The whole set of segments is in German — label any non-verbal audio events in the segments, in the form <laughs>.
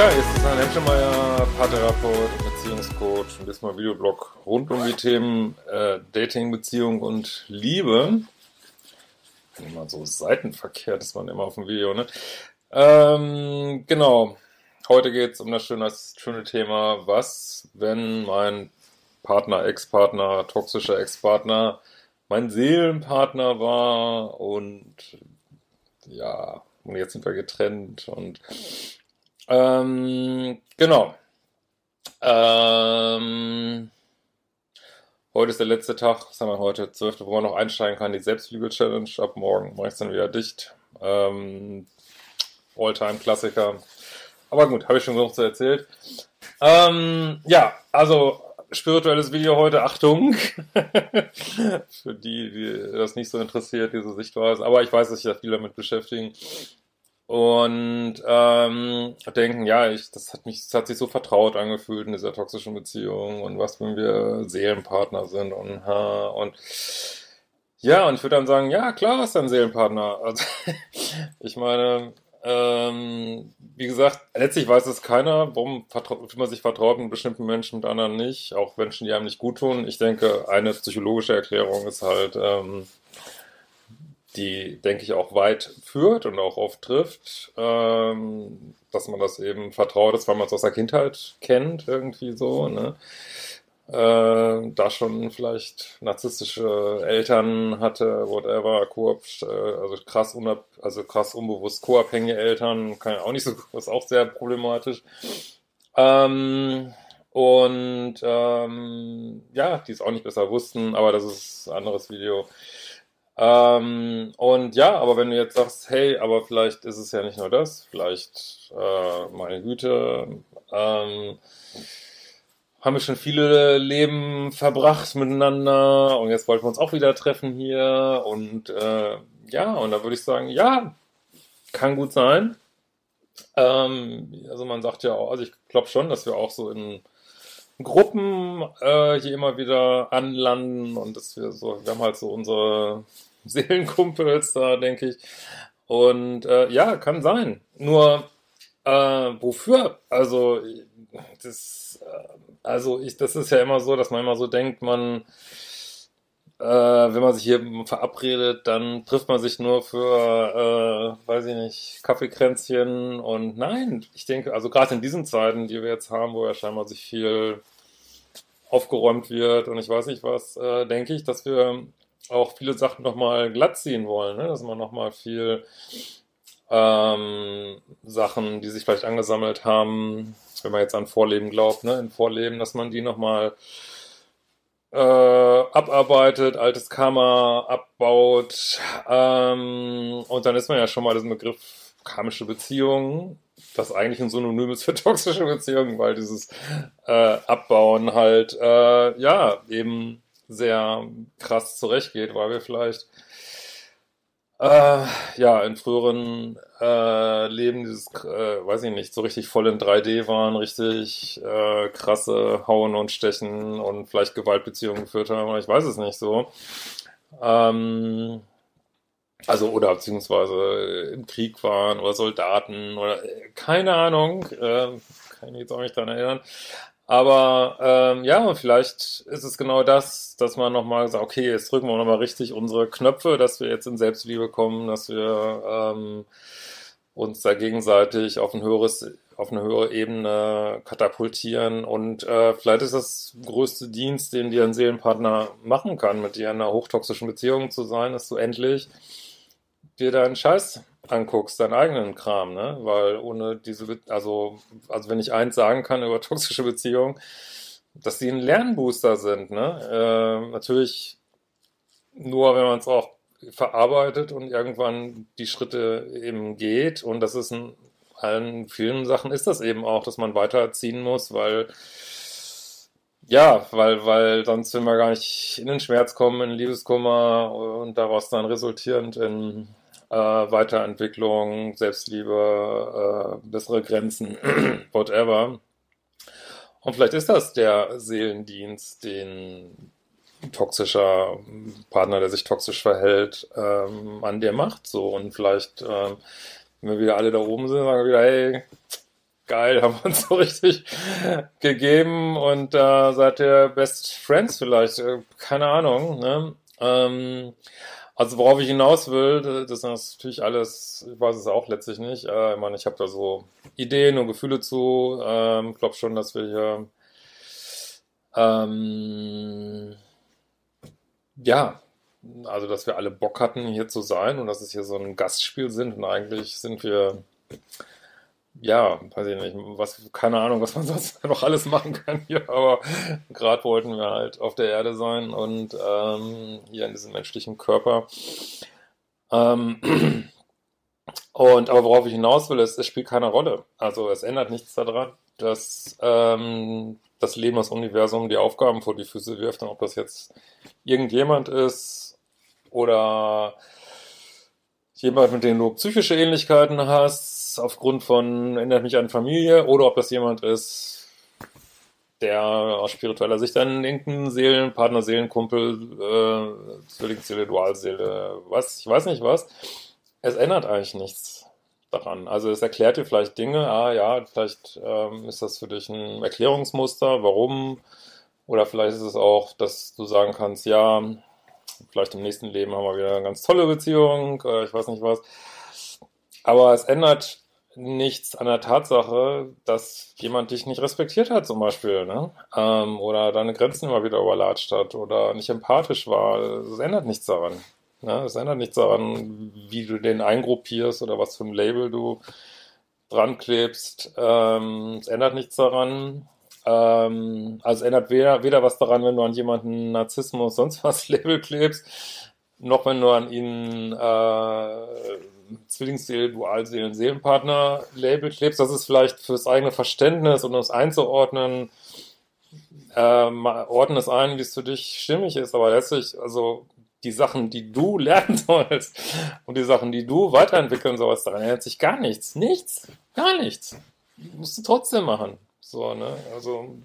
Ja, hier ist Susanne Hemschemeyer, Paartherapeut, Beziehungscoach und diesmal Videoblog rund um die Themen äh, Dating, Beziehung und Liebe. Immer so seitenverkehrt ist man immer auf dem Video, ne? Ähm, genau. Heute geht es um das schöne, das schöne Thema, was, wenn mein Partner, Ex-Partner, toxischer Ex-Partner mein Seelenpartner war und ja, und jetzt sind wir getrennt und ähm, genau. Ähm, heute ist der letzte Tag, was haben wir heute? 12. wo man noch einsteigen kann, die Selbstliebe-Challenge. Ab morgen mache ich es dann wieder dicht. Ähm, All-Time-Klassiker. Aber gut, habe ich schon genug zu erzählt. Ähm, ja, also spirituelles Video heute, Achtung. <laughs> Für die, die das nicht so interessiert, diese Sichtweise. Aber ich weiß, dass sich da viel damit beschäftigen und ähm, denken, ja, ich, das hat mich, das hat sich so vertraut angefühlt in dieser toxischen Beziehung und was, wenn wir Seelenpartner sind und und ja, und ich würde dann sagen, ja, klar ist ein Seelenpartner. Also, <laughs> ich meine, ähm, wie gesagt, letztlich weiß es keiner, warum wie man sich vertraut mit bestimmten Menschen, mit anderen nicht, auch Menschen, die einem nicht gut tun. Ich denke, eine psychologische Erklärung ist halt, ähm, die, denke ich, auch weit führt und auch oft trifft, ähm, dass man das eben vertraut ist, weil man es aus der Kindheit kennt, irgendwie so, ne? Äh, da schon vielleicht narzisstische Eltern hatte, whatever, Koop, äh, also krass unab, also krass unbewusst co-abhängige Eltern, kann ja auch nicht so, ist auch sehr problematisch. Ähm, und ähm, ja, die es auch nicht besser wussten, aber das ist ein anderes Video. Ähm, und ja, aber wenn du jetzt sagst, hey, aber vielleicht ist es ja nicht nur das, vielleicht, äh, meine Güte, ähm, haben wir schon viele Leben verbracht miteinander und jetzt wollten wir uns auch wieder treffen hier und äh, ja, und da würde ich sagen, ja, kann gut sein. Ähm, also man sagt ja auch, also ich glaube schon, dass wir auch so in Gruppen äh, hier immer wieder anlanden und dass wir so, wir haben halt so unsere <laughs> Seelenkumpels da, denke ich. Und äh, ja, kann sein. Nur äh, wofür? Also das, äh, also ich, das ist ja immer so, dass man immer so denkt, man, äh, wenn man sich hier verabredet, dann trifft man sich nur für, äh, weiß ich nicht, Kaffeekränzchen und nein, ich denke, also gerade in diesen Zeiten, die wir jetzt haben, wo ja scheinbar sich viel aufgeräumt wird und ich weiß nicht was, äh, denke ich, dass wir auch viele Sachen nochmal glatt ziehen wollen, ne? dass man nochmal viel ähm, Sachen, die sich vielleicht angesammelt haben, wenn man jetzt an Vorleben glaubt, ne? in Vorleben, dass man die nochmal äh, abarbeitet, altes Karma abbaut ähm, und dann ist man ja schon mal diesen Begriff karmische Beziehungen, das eigentlich ein Synonym ist für <laughs> toxische Beziehungen, weil dieses äh, Abbauen halt äh, ja eben sehr krass zurechtgeht, weil wir vielleicht äh, ja in früheren äh, Leben dieses, äh, weiß ich nicht, so richtig voll in 3D waren, richtig äh, krasse Hauen und Stechen und vielleicht Gewaltbeziehungen geführt haben, ich weiß es nicht so. Ähm, also oder beziehungsweise im Krieg waren oder Soldaten oder äh, keine Ahnung, äh, kann ich mich jetzt auch nicht daran erinnern. Aber ähm, ja, vielleicht ist es genau das, dass man nochmal sagt, okay, jetzt drücken wir nochmal richtig unsere Knöpfe, dass wir jetzt in Selbstliebe kommen, dass wir ähm, uns da gegenseitig auf ein höheres, auf eine höhere Ebene katapultieren. Und äh, vielleicht ist das größte Dienst, den dir ein Seelenpartner machen kann, mit dir in einer hochtoxischen Beziehung zu sein, dass du endlich dir deinen Scheiß anguckst, deinen eigenen Kram, ne? Weil ohne diese, also, also wenn ich eins sagen kann über <laughs> toxische Beziehungen, dass die ein Lernbooster sind, ne? Äh, natürlich nur, wenn man es auch verarbeitet und irgendwann die Schritte eben geht. Und das ist in allen vielen Sachen ist das eben auch, dass man weiterziehen muss, weil ja, weil, weil sonst will man gar nicht in den Schmerz kommen, in Liebeskummer und daraus dann resultierend in äh, Weiterentwicklung, Selbstliebe, äh, bessere Grenzen, <clears throat> whatever. Und vielleicht ist das der Seelendienst, den toxischer Partner, der sich toxisch verhält, ähm, an dir macht. So und vielleicht, ähm, wenn wir wieder alle da oben sind, sagen wir wieder, hey, geil, <laughs> haben wir uns so richtig gegeben und äh, seid ihr Best Friends vielleicht, äh, keine Ahnung. Ne? Ähm, also worauf ich hinaus will, das ist natürlich alles, ich weiß es auch letztlich nicht. Äh, ich meine, ich habe da so Ideen und Gefühle zu. Ähm, glaube schon, dass wir hier ähm, ja, also dass wir alle Bock hatten, hier zu sein und dass es hier so ein Gastspiel sind und eigentlich sind wir, ja, weiß ich nicht, was, keine Ahnung, was man <laughs> sonst noch alles machen kann hier, aber gerade wollten wir halt auf der Erde sein und ähm, hier in diesem menschlichen Körper. Ähm, <clears throat> und aber worauf ich hinaus will, ist, es spielt keine Rolle. Also es ändert nichts daran, dass ähm, das Leben, das Universum die Aufgaben vor die Füße wirft und ob das jetzt irgendjemand ist oder jemand, mit dem du psychische Ähnlichkeiten hast, aufgrund von, erinnert mich an Familie, oder ob das jemand ist, der aus spiritueller Sicht einen irgendeinen Seelenpartner, Seelenkumpel, äh, Zwillingsseele, Dualseele, was, ich weiß nicht was. Es ändert eigentlich nichts daran. Also es erklärt dir vielleicht Dinge, ah ja, vielleicht ähm, ist das für dich ein Erklärungsmuster, warum, oder vielleicht ist es auch, dass du sagen kannst, ja, vielleicht im nächsten Leben haben wir wieder eine ganz tolle Beziehung, äh, ich weiß nicht was. Aber es ändert nichts an der Tatsache, dass jemand dich nicht respektiert hat, zum Beispiel, ne? Ähm, oder deine Grenzen immer wieder überlatscht hat oder nicht empathisch war. Es ändert nichts daran. Ne? Es ändert nichts daran, wie du den eingruppierst oder was für ein Label du dran klebst. Ähm, es ändert nichts daran. Ähm, also ändert weder, weder was daran, wenn du an jemanden Narzissmus, sonst was <laughs> Label klebst, noch wenn du an ihn äh, Zwillingsseele, Dualseelen, Seelenpartner Label klebst. Das ist vielleicht fürs eigene Verständnis und um es einzuordnen, ähm, ordne es ein, wie es für dich stimmig ist, aber letztlich, also die Sachen, die du <laughs> lernen sollst und die Sachen, die du weiterentwickeln sollst, daran ändert sich gar nichts. Nichts. Gar nichts. Musst du trotzdem machen. So, ne? Also,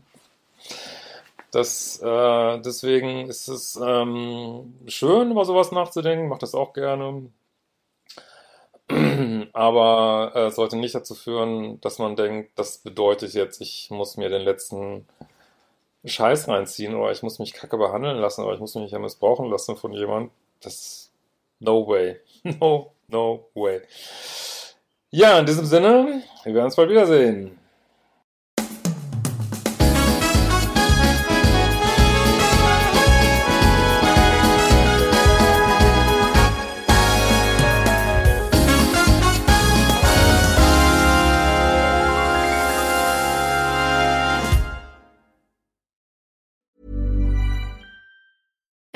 das, äh, deswegen ist es ähm, schön, über sowas nachzudenken, mach das auch gerne. <clears throat> Aber äh, es äh, sollte nicht dazu führen, dass man denkt, das bedeutet jetzt, ich muss mir den letzten Scheiß reinziehen oder ich muss mich kacke behandeln lassen oder ich muss mich ja missbrauchen lassen von jemand. Das no way. <laughs> No, no way. Ja, in diesem Sinne, wir werden uns bald wiedersehen.